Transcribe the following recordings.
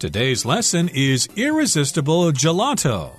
Today's lesson is Irresistible Gelato.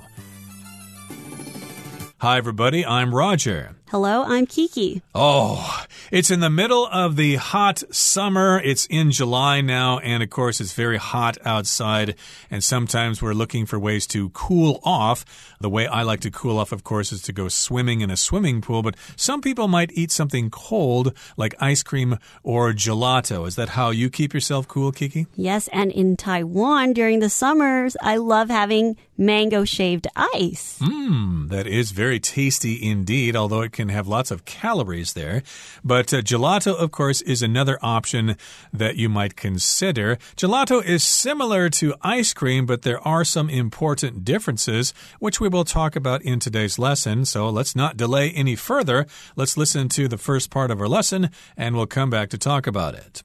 Hi, everybody. I'm Roger. Hello, I'm Kiki. Oh, it's in the middle of the hot summer. It's in July now, and of course, it's very hot outside. And sometimes we're looking for ways to cool off. The way I like to cool off, of course, is to go swimming in a swimming pool. But some people might eat something cold, like ice cream or gelato. Is that how you keep yourself cool, Kiki? Yes, and in Taiwan during the summers, I love having mango shaved ice. Mmm, that is very tasty indeed, although it can have lots of calories there. But uh, gelato, of course, is another option that you might consider. Gelato is similar to ice cream, but there are some important differences, which we will talk about in today's lesson. So let's not delay any further. Let's listen to the first part of our lesson, and we'll come back to talk about it.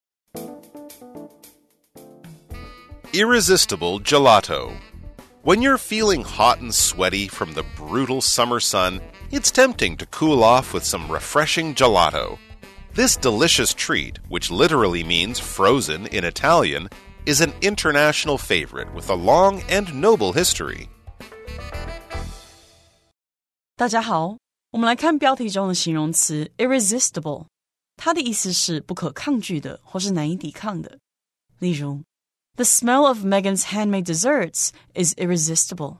Irresistible Gelato. When you're feeling hot and sweaty from the brutal summer sun, it's tempting to cool off with some refreshing gelato. This delicious treat, which literally means frozen in Italian, is an international favorite with a long and noble history. 大家好，我们来看标题中的形容词 irresistible，它的意思是不可抗拒的或是难以抵抗的。例如 the smell of Megan's handmade desserts is irresistible.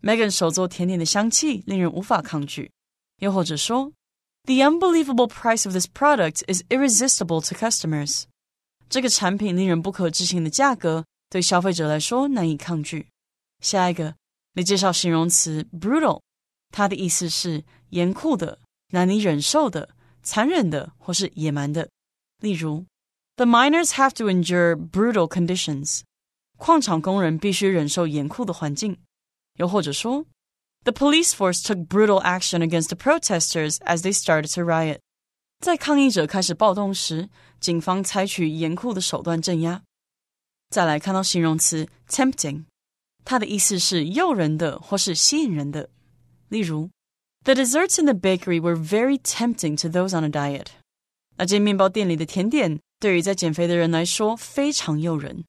Megan 手做甜点的香气令人无法抗拒。又或者说，The unbelievable price of this product is irresistible to customers. 这个产品令人不可置信的价格对消费者来说难以抗拒。下一个，你介绍形容词 brutal，它的意思是严酷的、难以忍受的、残忍的或是野蛮的。例如 the miners have to endure brutal conditions. 矿场工人必须忍受严酷的环境。又或者说，The police force took brutal action against the protesters as they started to riot. 在抗议者开始暴动时，警方采取严酷的手段镇压。再来看到形容词 tempting，它的意思是诱人的或是吸引人的。例如，The desserts in the bakery were very tempting to those on a diet. 那间面包店里的甜点 对于在减肥的人来说非常诱人。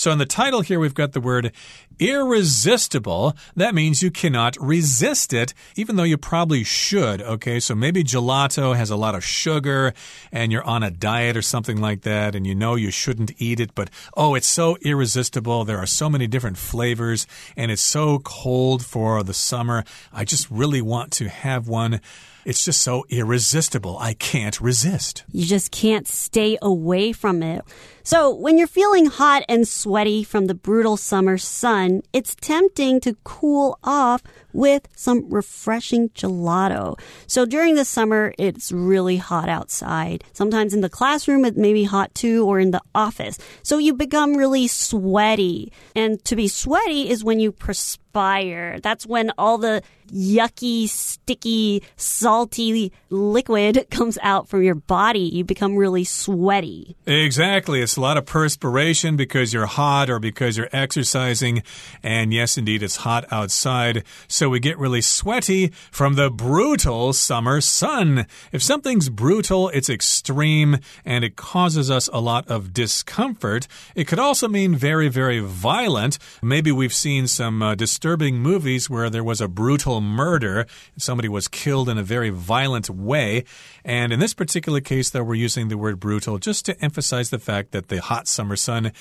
So in the title here, we've got the word irresistible. That means you cannot resist it, even though you probably should. Okay, so maybe gelato has a lot of sugar and you're on a diet or something like that, and you know you shouldn't eat it, but oh, it's so irresistible. There are so many different flavors, and it's so cold for the summer. I just really want to have one. It's just so irresistible. I can't resist. You just can't stay away from it. So, when you're feeling hot and sweaty from the brutal summer sun, it's tempting to cool off with some refreshing gelato. So, during the summer, it's really hot outside. Sometimes in the classroom, it may be hot too, or in the office. So, you become really sweaty. And to be sweaty is when you perspire. That's when all the yucky, sticky, salty liquid comes out from your body. You become really sweaty. Exactly. It's a lot of perspiration because you're hot or because you're exercising. And yes, indeed, it's hot outside. So we get really sweaty from the brutal summer sun. If something's brutal, it's extreme and it causes us a lot of discomfort. It could also mean very, very violent. Maybe we've seen some uh, disturbing movies where there was a brutal murder. Somebody was killed in a very violent way. And in this particular case, though, we're using the word brutal just to emphasize the fact that the hot summer sun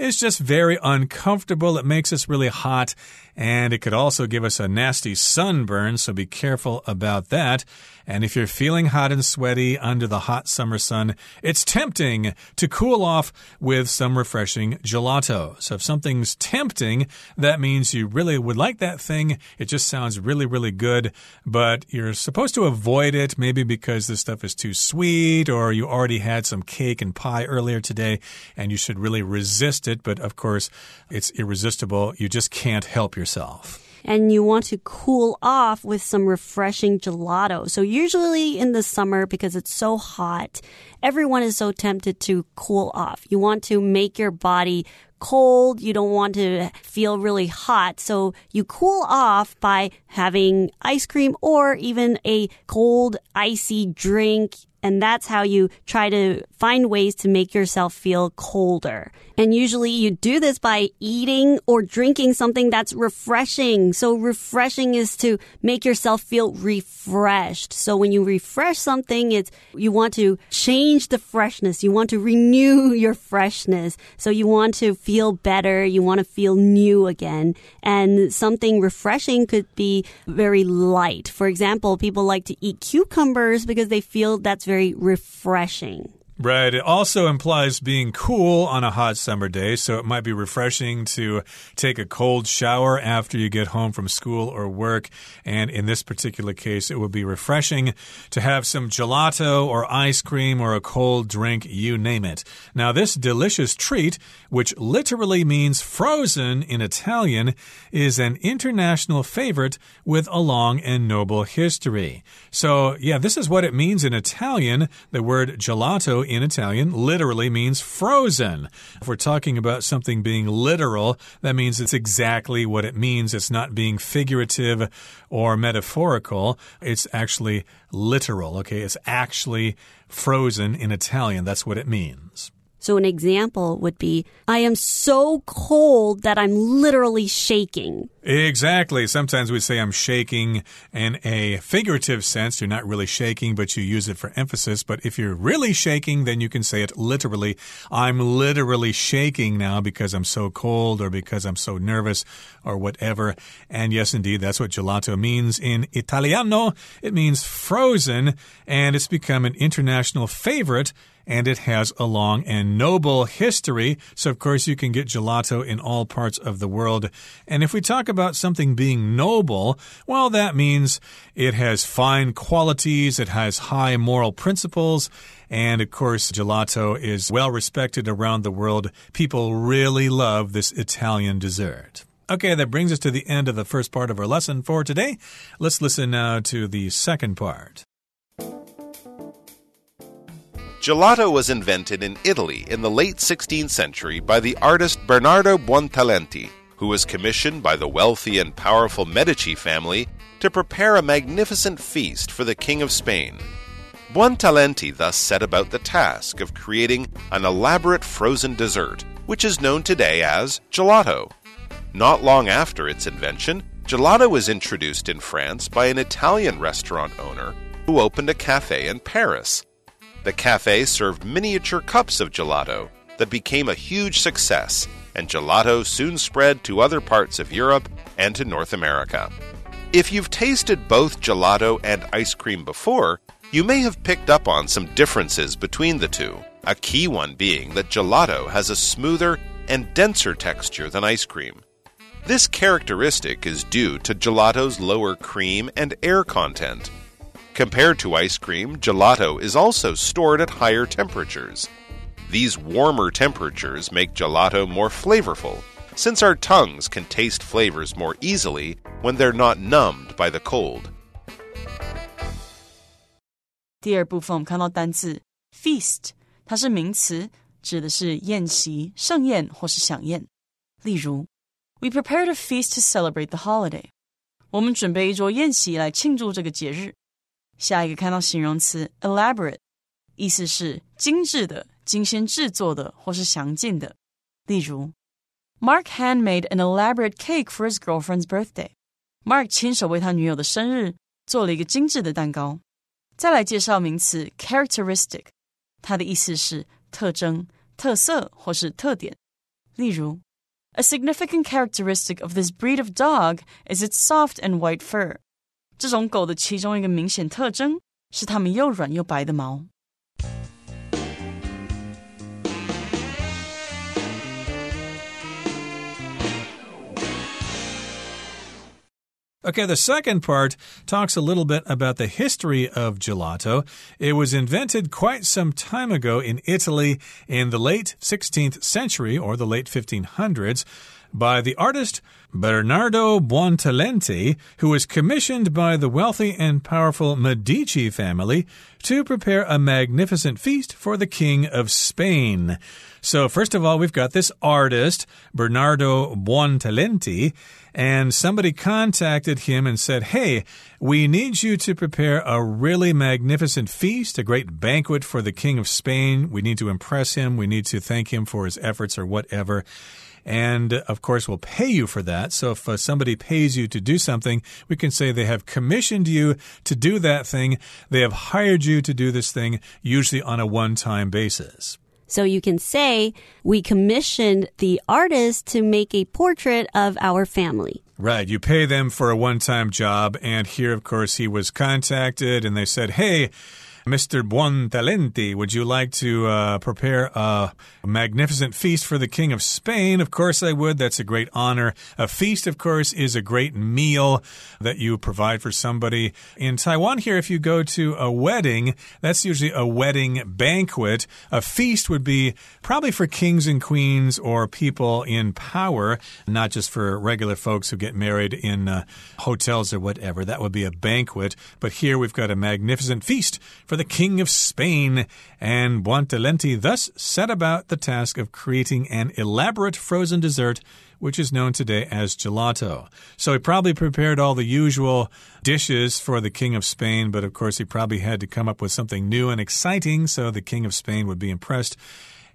is just very uncomfortable. It makes us really hot, and it could also give us a nasty sunburn, so be careful about that. And if you're feeling hot and sweaty under the hot summer sun, it's tempting to cool off with some refreshing gelato. So if something's tempting, that means you really would like that thing. It just sounds really, really good, but you're supposed to avoid it, maybe because this stuff is too sweet or you already had some cake and pie earlier today and you should really resist it. But of course, it's irresistible. You just can't help yourself. and you want to cool off with some refreshing gelato. So usually in the summer, because it's so hot, everyone is so tempted to cool off. You want to make your body cold. You don't want to feel really hot. So you cool off by having ice cream or even a cold, icy drink and that's how you try to find ways to make yourself feel colder. And usually you do this by eating or drinking something that's refreshing. So refreshing is to make yourself feel refreshed. So when you refresh something, it's, you want to change the freshness. You want to renew your freshness. So you want to feel better. You want to feel new again. And something refreshing could be very light. For example, people like to eat cucumbers because they feel that's very refreshing. Right. It also implies being cool on a hot summer day, so it might be refreshing to take a cold shower after you get home from school or work. And in this particular case, it would be refreshing to have some gelato or ice cream or a cold drink, you name it. Now, this delicious treat, which literally means frozen in Italian, is an international favorite with a long and noble history. So, yeah, this is what it means in Italian. The word gelato in Italian literally means frozen. If we're talking about something being literal, that means it's exactly what it means. It's not being figurative or metaphorical. It's actually literal, okay? It's actually frozen in Italian. That's what it means. So an example would be, I am so cold that I'm literally shaking. Exactly. Sometimes we say I'm shaking in a figurative sense. You're not really shaking, but you use it for emphasis. But if you're really shaking, then you can say it literally. I'm literally shaking now because I'm so cold or because I'm so nervous or whatever. And yes, indeed, that's what gelato means in Italiano. It means frozen and it's become an international favorite and it has a long and noble history. So, of course, you can get gelato in all parts of the world. And if we talk about something being noble, well, that means it has fine qualities, it has high moral principles. And of course, gelato is well respected around the world. People really love this Italian dessert. Okay, that brings us to the end of the first part of our lesson for today. Let's listen now to the second part. Gelato was invented in Italy in the late 16th century by the artist Bernardo Buontalenti, who was commissioned by the wealthy and powerful Medici family to prepare a magnificent feast for the King of Spain. Buontalenti thus set about the task of creating an elaborate frozen dessert, which is known today as gelato. Not long after its invention, gelato was introduced in France by an Italian restaurant owner who opened a cafe in Paris. The cafe served miniature cups of gelato that became a huge success, and gelato soon spread to other parts of Europe and to North America. If you've tasted both gelato and ice cream before, you may have picked up on some differences between the two. A key one being that gelato has a smoother and denser texture than ice cream. This characteristic is due to gelato's lower cream and air content. Compared to ice cream, gelato is also stored at higher temperatures. These warmer temperatures make gelato more flavorful, since our tongues can taste flavors more easily when they're not numbed by the cold. 第二部分我们看到单字 feast，它是名词，指的是宴席、盛宴或是飨宴。例如，We prepared a feast to celebrate the holiday。我们准备一桌宴席来庆祝这个节日。 下一个看到形容词 elaborate，意思是精致的、精心制作的或是详尽的。例如，Mark handmade an elaborate cake for his girlfriend's birthday。Mark 亲手为他女友的生日做了一个精致的蛋糕。再来介绍名词 characteristic，它的意思是特征、特色或是特点。例如，A significant characteristic of this breed of dog is its soft and white fur。 这种狗的其中一个明显特征是它们又软又白的毛。Okay, the second part talks a little bit about the history of gelato. It was invented quite some time ago in Italy in the late 16th century or the late 1500s. by the artist Bernardo Buontalenti, who was commissioned by the wealthy and powerful Medici family to prepare a magnificent feast for the King of Spain. So, first of all, we've got this artist, Bernardo Buontalenti, and somebody contacted him and said, Hey, we need you to prepare a really magnificent feast, a great banquet for the King of Spain. We need to impress him. We need to thank him for his efforts or whatever and of course we'll pay you for that. So if uh, somebody pays you to do something, we can say they have commissioned you to do that thing. They have hired you to do this thing, usually on a one time basis. So you can say, we commissioned the artist to make a portrait of our family. Right. You pay them for a one time job. And here, of course, he was contacted and they said, hey, Mr. Buontalenti, would you like to uh, prepare a magnificent feast for the King of Spain? Of course, I would. That's a great honor. A feast, of course, is a great meal that you provide for somebody. In Taiwan, here, if you go to a wedding, that's usually a wedding banquet. A feast would be probably for kings and queens or people in power, not just for regular folks who get married in uh, hotels or whatever. That would be a banquet. But here we've got a magnificent feast for the King of Spain, and Buontalenti thus set about the task of creating an elaborate frozen dessert which is known today as gelato. So he probably prepared all the usual dishes for the King of Spain, but of course he probably had to come up with something new and exciting so the King of Spain would be impressed.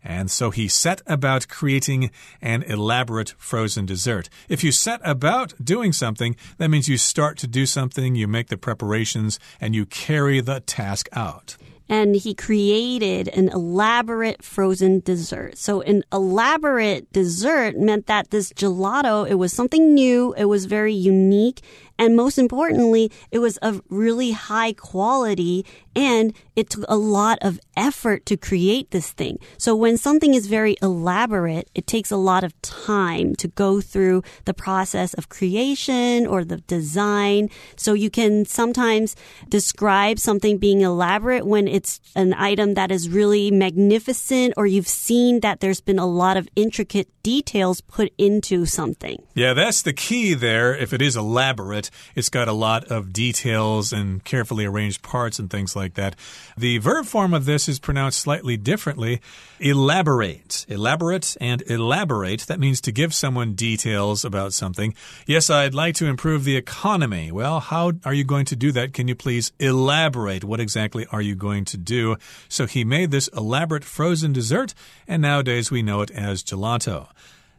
And so he set about creating an elaborate frozen dessert. If you set about doing something, that means you start to do something, you make the preparations, and you carry the task out and he created an elaborate frozen dessert. So an elaborate dessert meant that this gelato, it was something new, it was very unique, and most importantly, it was of really high quality and it took a lot of effort to create this thing. So when something is very elaborate, it takes a lot of time to go through the process of creation or the design. So you can sometimes describe something being elaborate when it's an item that is really magnificent or you've seen that there's been a lot of intricate details put into something. Yeah, that's the key there. If it is elaborate, it. It's got a lot of details and carefully arranged parts and things like that. The verb form of this is pronounced slightly differently. Elaborate. Elaborate and elaborate. That means to give someone details about something. Yes, I'd like to improve the economy. Well, how are you going to do that? Can you please elaborate? What exactly are you going to do? So he made this elaborate frozen dessert, and nowadays we know it as gelato.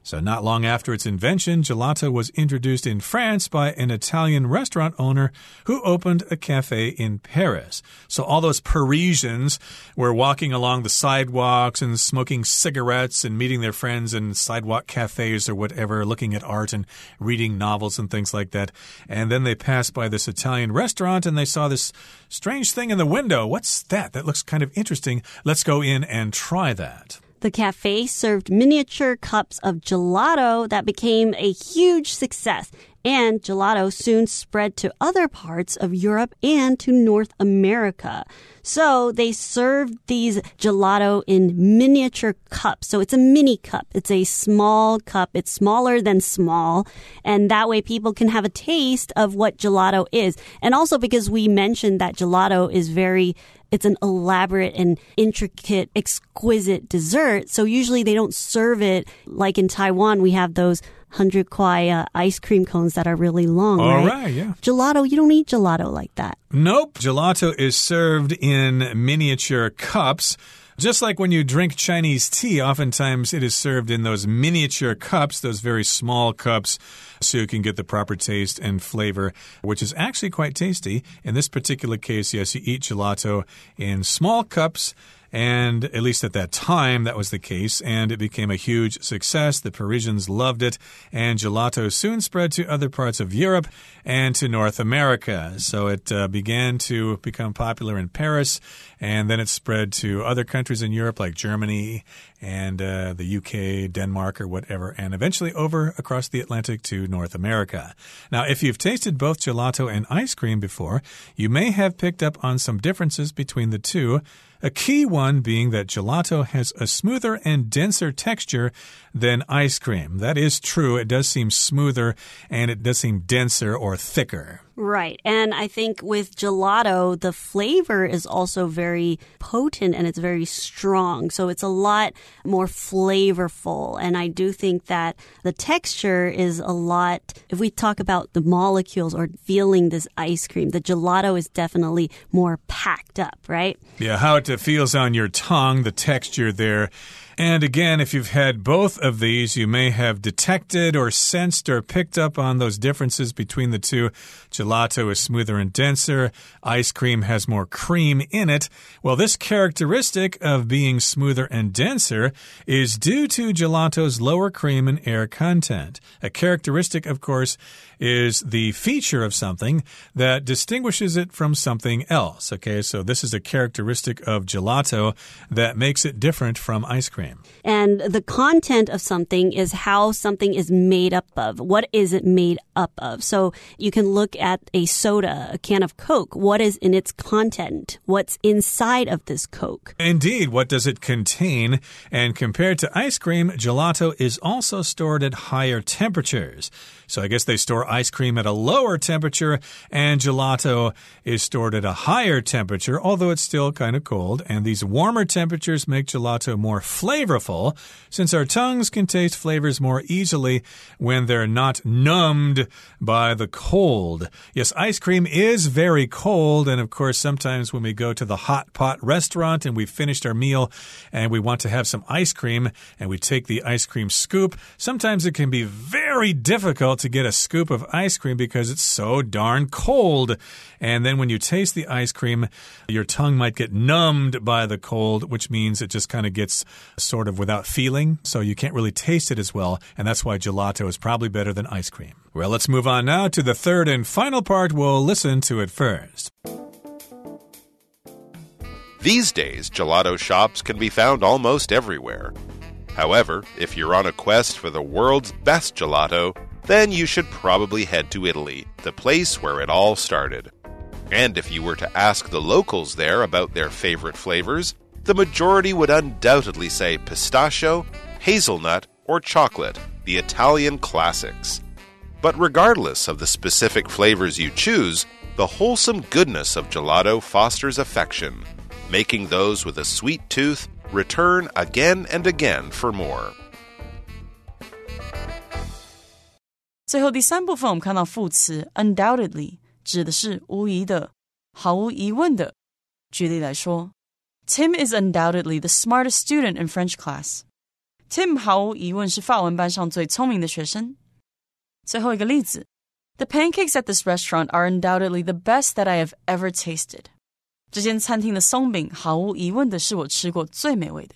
So, not long after its invention, gelato was introduced in France by an Italian restaurant owner who opened a cafe in Paris. So, all those Parisians were walking along the sidewalks and smoking cigarettes and meeting their friends in sidewalk cafes or whatever, looking at art and reading novels and things like that. And then they passed by this Italian restaurant and they saw this strange thing in the window. What's that? That looks kind of interesting. Let's go in and try that. The cafe served miniature cups of gelato that became a huge success, and gelato soon spread to other parts of Europe and to North America. So they served these gelato in miniature cups. So it's a mini cup. It's a small cup. It's smaller than small. And that way people can have a taste of what gelato is. And also because we mentioned that gelato is very it's an elaborate and intricate, exquisite dessert. So usually they don't serve it like in Taiwan. We have those 100 kwai uh, ice cream cones that are really long. All right? right, yeah. Gelato, you don't eat gelato like that. Nope. Gelato is served in miniature cups. Just like when you drink Chinese tea, oftentimes it is served in those miniature cups, those very small cups, so you can get the proper taste and flavor, which is actually quite tasty. In this particular case, yes, you eat gelato in small cups and at least at that time, that was the case, and it became a huge success. The Parisians loved it, and gelato soon spread to other parts of Europe and to North America. So it uh, began to become popular in Paris, and then it spread to other countries in Europe like Germany and uh, the UK, Denmark, or whatever, and eventually over across the Atlantic to North America. Now, if you've tasted both gelato and ice cream before, you may have picked up on some differences between the two. A key one being that gelato has a smoother and denser texture than ice cream. That is true. It does seem smoother and it does seem denser or thicker. Right. And I think with gelato, the flavor is also very potent and it's very strong. So it's a lot more flavorful. And I do think that the texture is a lot, if we talk about the molecules or feeling this ice cream, the gelato is definitely more packed up, right? Yeah, how it feels on your tongue, the texture there. And again, if you've had both of these, you may have detected or sensed or picked up on those differences between the two. Gelato is smoother and denser. Ice cream has more cream in it. Well, this characteristic of being smoother and denser is due to gelato's lower cream and air content. A characteristic, of course, is the feature of something that distinguishes it from something else. Okay, so this is a characteristic of gelato that makes it different from ice cream. And the content of something is how something is made up of. What is it made up of? So you can look at a soda, a can of Coke. What is in its content? What's inside of this Coke? Indeed, what does it contain? And compared to ice cream, gelato is also stored at higher temperatures. So I guess they store ice cream at a lower temperature, and gelato is stored at a higher temperature, although it's still kind of cold. And these warmer temperatures make gelato more flavorful, since our tongues can taste flavors more easily when they're not numbed by the cold. Yes, ice cream is very cold, and of course, sometimes when we go to the hot pot restaurant and we've finished our meal and we want to have some ice cream and we take the ice cream scoop, sometimes it can be very difficult to get a scoop of ice cream because it's so darn cold. And then when you taste the ice cream, your tongue might get numbed by the cold, which means it just kind of gets sort of without feeling. So you can't really taste it as well. And that's why gelato is probably better than ice cream. Well, let's move on now to the third and final part. We'll listen to it first. These days, gelato shops can be found almost everywhere. However, if you're on a quest for the world's best gelato, then you should probably head to Italy, the place where it all started. And if you were to ask the locals there about their favorite flavors, the majority would undoubtedly say pistachio, hazelnut, or chocolate, the Italian classics. But regardless of the specific flavors you choose, the wholesome goodness of gelato fosters affection, making those with a sweet tooth return again and again for more. 最后第三部分，我们看到副词 undoubtedly 指的是无疑的、毫无疑问的。举例来说 ，Tim is undoubtedly the smartest student in French class。Tim 毫无疑问是法文班上最聪明的学生。最后一个例子，The pancakes at this restaurant are undoubtedly the best that I have ever tasted。这间餐厅的松饼毫无疑问的是我吃过最美味的。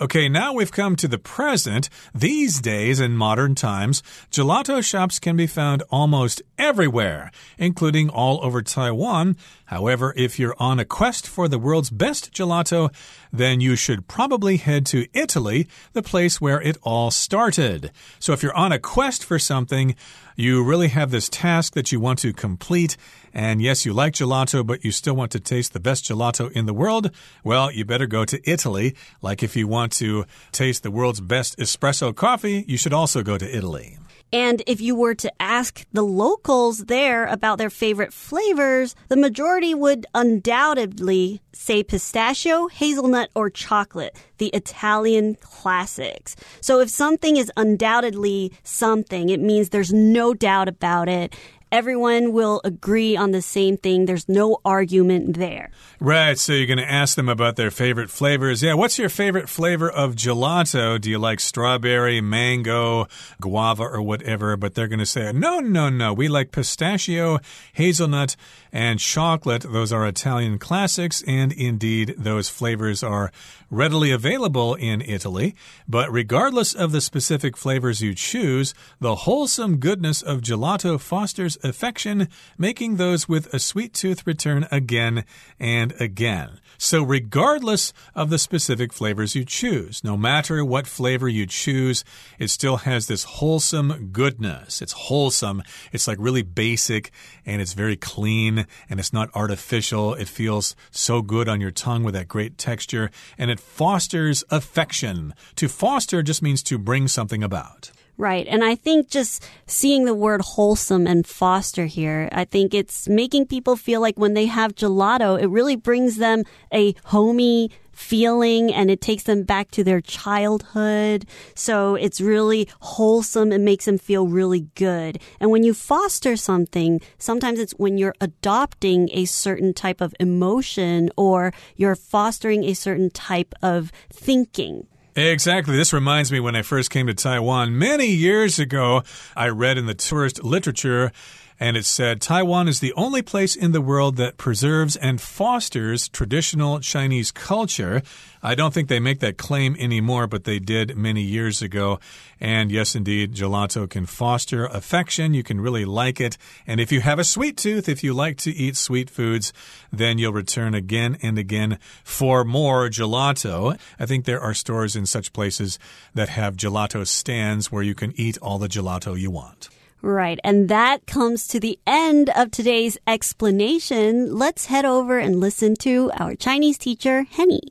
Okay, now we've come to the present. These days, in modern times, gelato shops can be found almost everywhere, including all over Taiwan. However, if you're on a quest for the world's best gelato, then you should probably head to Italy, the place where it all started. So if you're on a quest for something, you really have this task that you want to complete. And yes, you like gelato, but you still want to taste the best gelato in the world. Well, you better go to Italy. Like if you want to taste the world's best espresso coffee, you should also go to Italy. And if you were to ask the locals there about their favorite flavors, the majority would undoubtedly say pistachio, hazelnut, or chocolate, the Italian classics. So if something is undoubtedly something, it means there's no doubt about it everyone will agree on the same thing. There's no argument there. Right. So you're going to ask them about their favorite flavors. Yeah. What's your favorite flavor of gelato? Do you like strawberry, mango, guava, or whatever? But they're going to say, no, no, no. We like pistachio, hazelnut, and chocolate. Those are Italian classics. And indeed, those flavors are readily available in Italy. But regardless of the specific flavors you choose, the wholesome goodness of gelato fosters affection, making those with a sweet tooth return again and again. So, regardless of the specific flavors you choose, no matter what flavor you choose, it still has this wholesome goodness. It's wholesome. It's like really basic and it's very clean and it's not artificial. It feels so good on your tongue with that great texture and it fosters affection. To foster just means to bring something about. Right. And I think just seeing the word wholesome and foster here, I think it's making people feel like when they have gelato, it really brings them a homey feeling and it takes them back to their childhood. So it's really wholesome. It makes them feel really good. And when you foster something, sometimes it's when you're adopting a certain type of emotion or you're fostering a certain type of thinking. Exactly. This reminds me when I first came to Taiwan many years ago, I read in the tourist literature and it said Taiwan is the only place in the world that preserves and fosters traditional Chinese culture. I don't think they make that claim anymore, but they did many years ago. And yes, indeed, gelato can foster affection. You can really like it. And if you have a sweet tooth, if you like to eat sweet foods, then you'll return again and again for more gelato. I think there are stores in such places that have gelato stands where you can eat all the gelato you want. Right. And that comes to the end of today's explanation. Let's head over and listen to our Chinese teacher, Henny.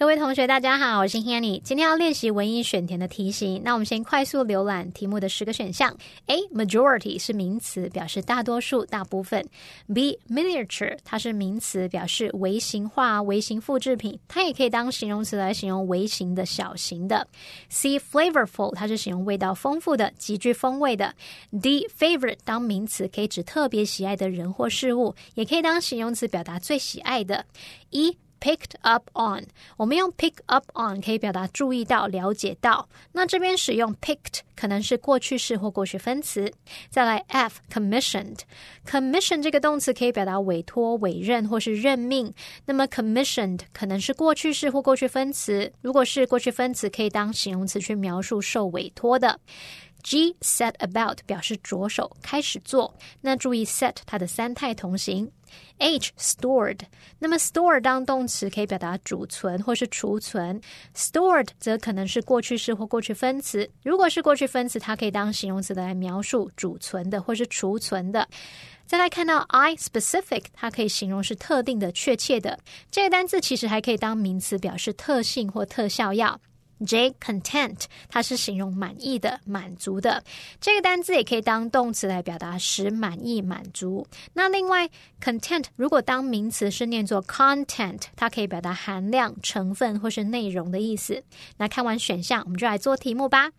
各位同学，大家好，我是 Hanny。今天要练习文音选填的题型。那我们先快速浏览题目的十个选项。A majority 是名词，表示大多数、大部分。B miniature 它是名词，表示微型化、微型复制品，它也可以当形容词来形容微型的小型的。C flavorful 它是形容味道丰富的、极具风味的。D favorite 当名词可以指特别喜爱的人或事物，也可以当形容词表达最喜爱的。E picked up on，我们用 pick up on 可以表达注意到、了解到。那这边使用 picked 可能是过去式或过去分词。再来 F commissioned，commission 这个动词可以表达委托、委任或是任命。那么 commissioned 可能是过去式或过去分词。如果是过去分词，可以当形容词去描述受委托的。G set about 表示着手开始做。那注意 set 它的三态同形。H stored，那么 store 当动词可以表达储存或是储存，stored 则可能是过去式或过去分词。如果是过去分词，它可以当形容词来描述储存的或是储存的。再来看到 I specific，它可以形容是特定的、确切的。这个单字其实还可以当名词，表示特性或特效药。J content，它是形容满意的、满足的。这个单字也可以当动词来表达使满意、满足。那另外，content 如果当名词是念作 content，它可以表达含量、成分或是内容的意思。那看完选项，我们就来做题目吧。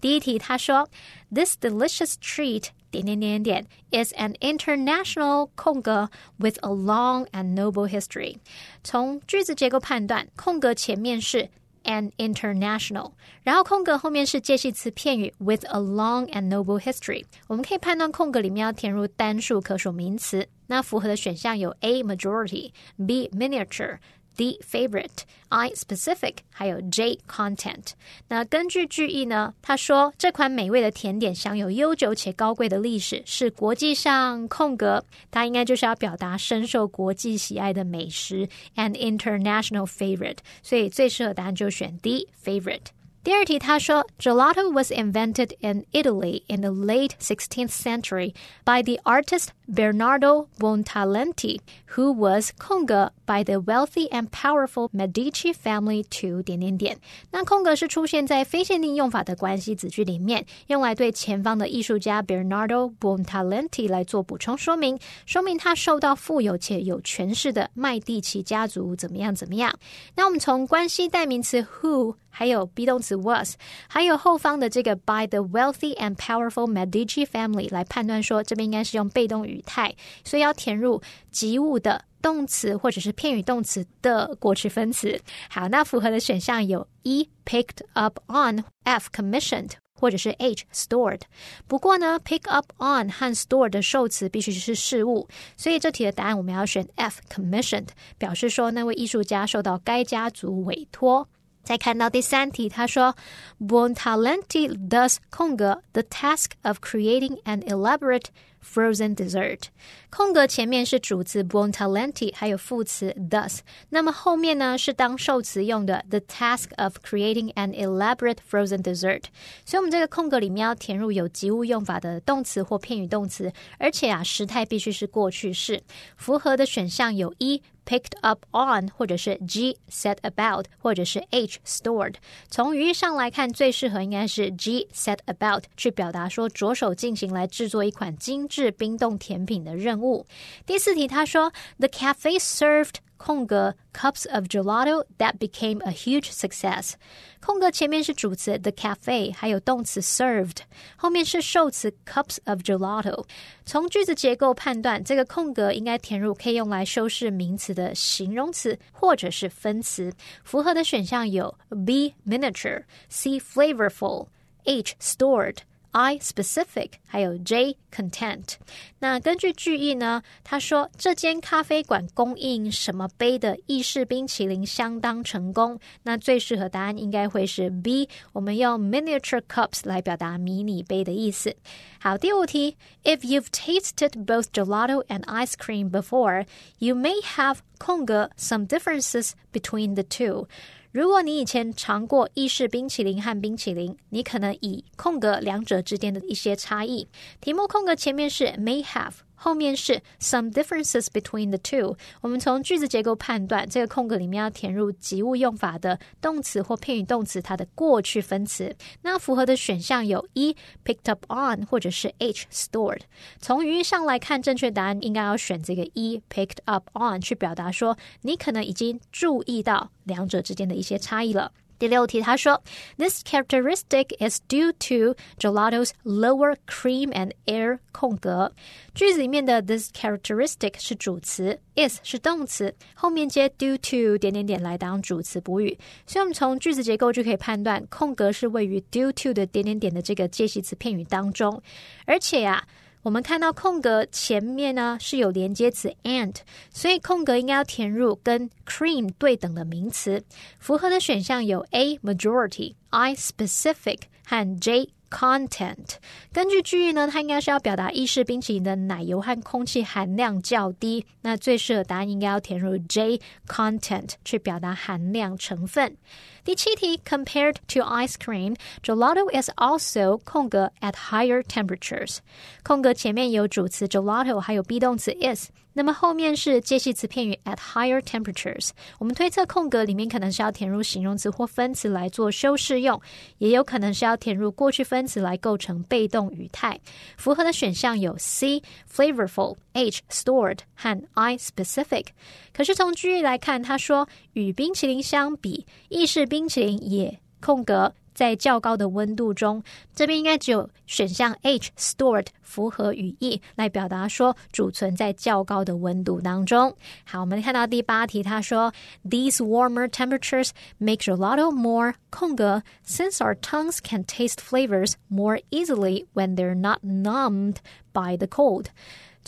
第一题，他说：This delicious treat 点点点点 is an international 空格 with a long and noble history。从句子结构判断，空格前面是。And international，然后空格后面是介系词片语 with a long and noble history。我们可以判断空格里面要填入单数可数名词。那符合的选项有 A majority、B miniature、D favorite、I specific，还有 J content。那根据句意呢，他说这款美味的甜点享有悠久且高贵的历史，是国际上空格，它应该就是要表达深受国际喜爱的美食，an international favorite。所以最适合答案就选 D favorite。第二题，他说，Gelato was invented in Italy in the late 16th century by the artist Bernardo Buontalenti, who was conga by the wealthy and powerful Medici family to 点点点。那空格是出现在非限定用法的关系子句里面，用来对前方的艺术家 Bernardo Buontalenti 来做补充说明，说明他受到富有且有权势的麦蒂奇家族怎么样怎么样。那我们从关系代名词 who。还有 be 动词 was，还有后方的这个 by the wealthy and powerful Medici family 来判断说，这边应该是用被动语态，所以要填入及物的动词或者是片语动词的过去分词。好，那符合的选项有 E picked up on，F commissioned。或者是 H stored。不过呢，pick up on 和 store 的受词必须是事物，所以这题的答案我们要选 F commissioned，表示说那位艺术家受到该家族委托。再看到第三题，他说，Buontalenti does Conga the task of creating an elaborate frozen dessert。空格前面是主词 Buontalenti，还有副词 does，那么后面呢是当受词用的 the task of creating an elaborate frozen dessert。所以我们这个空格里面要填入有及物用法的动词或片语动词，而且啊时态必须是过去式。符合的选项有一。picked up on，或者是 G set about，或者是 H stored。从语义上来看，最适合应该是 G set about，去表达说着手进行来制作一款精 致冰冻甜品的任务。第四题，他说，The cafe served 空格 cups of gelato that became a huge success。空格前面是主词 the cafe，还有动词 served，后面是受词 cups of gelato。从句子结构判断，这个空格应该填入可以用来修饰名词的形容词或者是分词。符合的选项有 B miniature、C flavorful、H stored。 I specific，还有 J content。那根据句意呢，他说这间咖啡馆供应什么杯的意式冰淇淋相当成功。那最适合答案应该会是 B，我们用 miniature cups 来表达迷你杯的意思。好，第五题，If you've tasted both gelato and ice cream before, you may have 空格 some differences between the two。如果你以前尝过意式冰淇淋和冰淇淋，你可能以空格两者之间的一些差异。题目空格前面是 may have。 后面是 some differences between the two。我们从句子结构判断，这个空格里面要填入及物用法的动词或片语动词它的过去分词。那符合的选项有一 picked up on 或者是 H stored。从语义上来看，正确答案应该要选这个一 picked up on，去表达说你可能已经注意到两者之间的一些差异了。第六题，他说，This characteristic is due to gelato's lower cream and air 空格。句子里面的 this characteristic 是主词，is 是动词，后面接 due to 点点点来当主词补语。所以，我们从句子结构就可以判断，空格是位于 due to 的点点点的这个介系词片语当中，而且呀。我们看到空格前面呢是有连接词 and，所以空格应该要填入跟 cream 对等的名词。符合的选项有 A majority、I specific 和 J。Content 根据句意呢，它应该是要表达意式冰淇淋的奶油和空气含量较低。那最适合答案应该要填入 J content 去表达含量成分。第七题，Compared to ice cream, gelato is also 空格 at higher temperatures。空格前面有主词 gelato，还有 be 动词 is。 那么后面是介系词片语 at higher temperatures。我们推测空格里面可能是要填入形容词或分词来做修饰用，也有可能是要填入过去分词来构成被动语态。符合的选项有 C flavorful、H stored 和 I specific。可是从句意来看，他说与冰淇淋相比，意式冰淇淋也空格。在较高的温度中，这边应该只有选项 H stored 符合语义来表达说储存在较高的温度当中。好，我们看到第八题，他说 These warmer temperatures make gelato more 空格 since our tongues can taste flavors more easily when they're not numbed by the cold。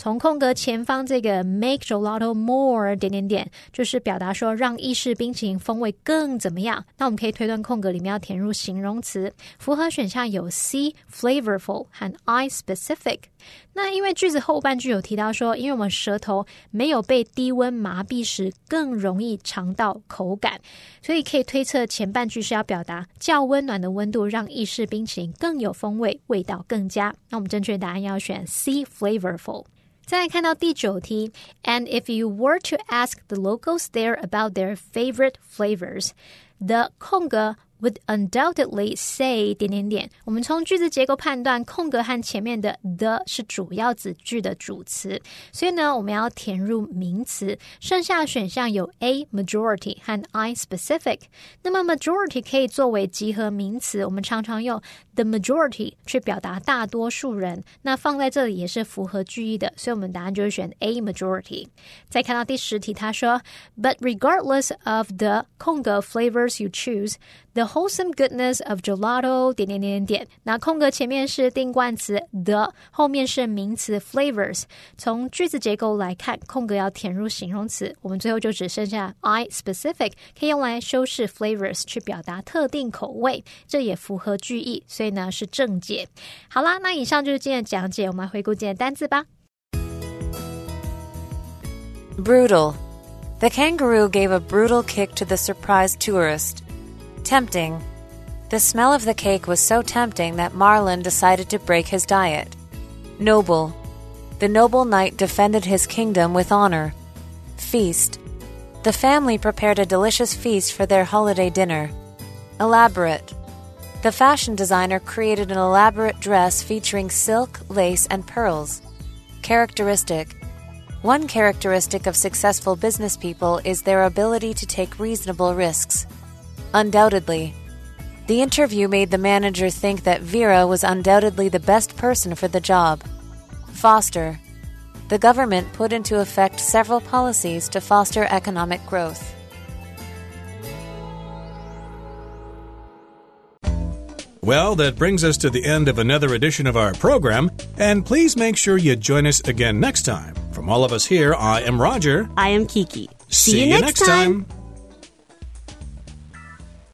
从空格前方这个 make gelato more 点点点，就是表达说让意式冰淇淋风味更怎么样？那我们可以推断空格里面要填入形容词，符合选项有 C flavorful 和 I specific。那因为句子后半句有提到说，因为我们舌头没有被低温麻痹时，更容易尝到口感，所以可以推测前半句是要表达较温暖的温度让意式冰淇淋更有风味，味道更佳。那我们正确答案要选 C flavorful。再来看到第九题，And if you were to ask the locals there about their favorite flavors, the 空格 would undoubtedly say 点点点。我们从句子结构判断，空格和前面的 the 是主要子句的主词，所以呢，我们要填入名词。剩下的选项有 A majority 和 I specific。那么 majority 可以作为集合名词，我们常常用 the majority 去表达大多数人。那放在这里也是符合句意的，所以我们答案就是选 A majority。再看到第十题，他说，But regardless of the 空格 flavors you choose, the wholesome goodness of gelato 点点点点点。那空格前面是定冠词 the，后面是名词 flavors。从句子结构来看，空格要填入形容词，我们最后就只剩下 I specific 可以用来修饰 flavors 去表达特定口味，这也符合句意，所以呢是正解。好啦，那以上就是今天的讲解，我们来回顾今天的单词吧。 Brutal. The kangaroo gave a brutal kick to the surprised tourist. Tempting. The smell of the cake was so tempting that Marlin decided to break his diet. Noble. The noble knight defended his kingdom with honor. Feast. The family prepared a delicious feast for their holiday dinner. Elaborate. The fashion designer created an elaborate dress featuring silk, lace, and pearls. Characteristic. One characteristic of successful business people is their ability to take reasonable risks. Undoubtedly. The interview made the manager think that Vera was undoubtedly the best person for the job. Foster. The government put into effect several policies to foster economic growth. Well, that brings us to the end of another edition of our program, and please make sure you join us again next time. From all of us here, I am Roger. I am Kiki. See, you next time.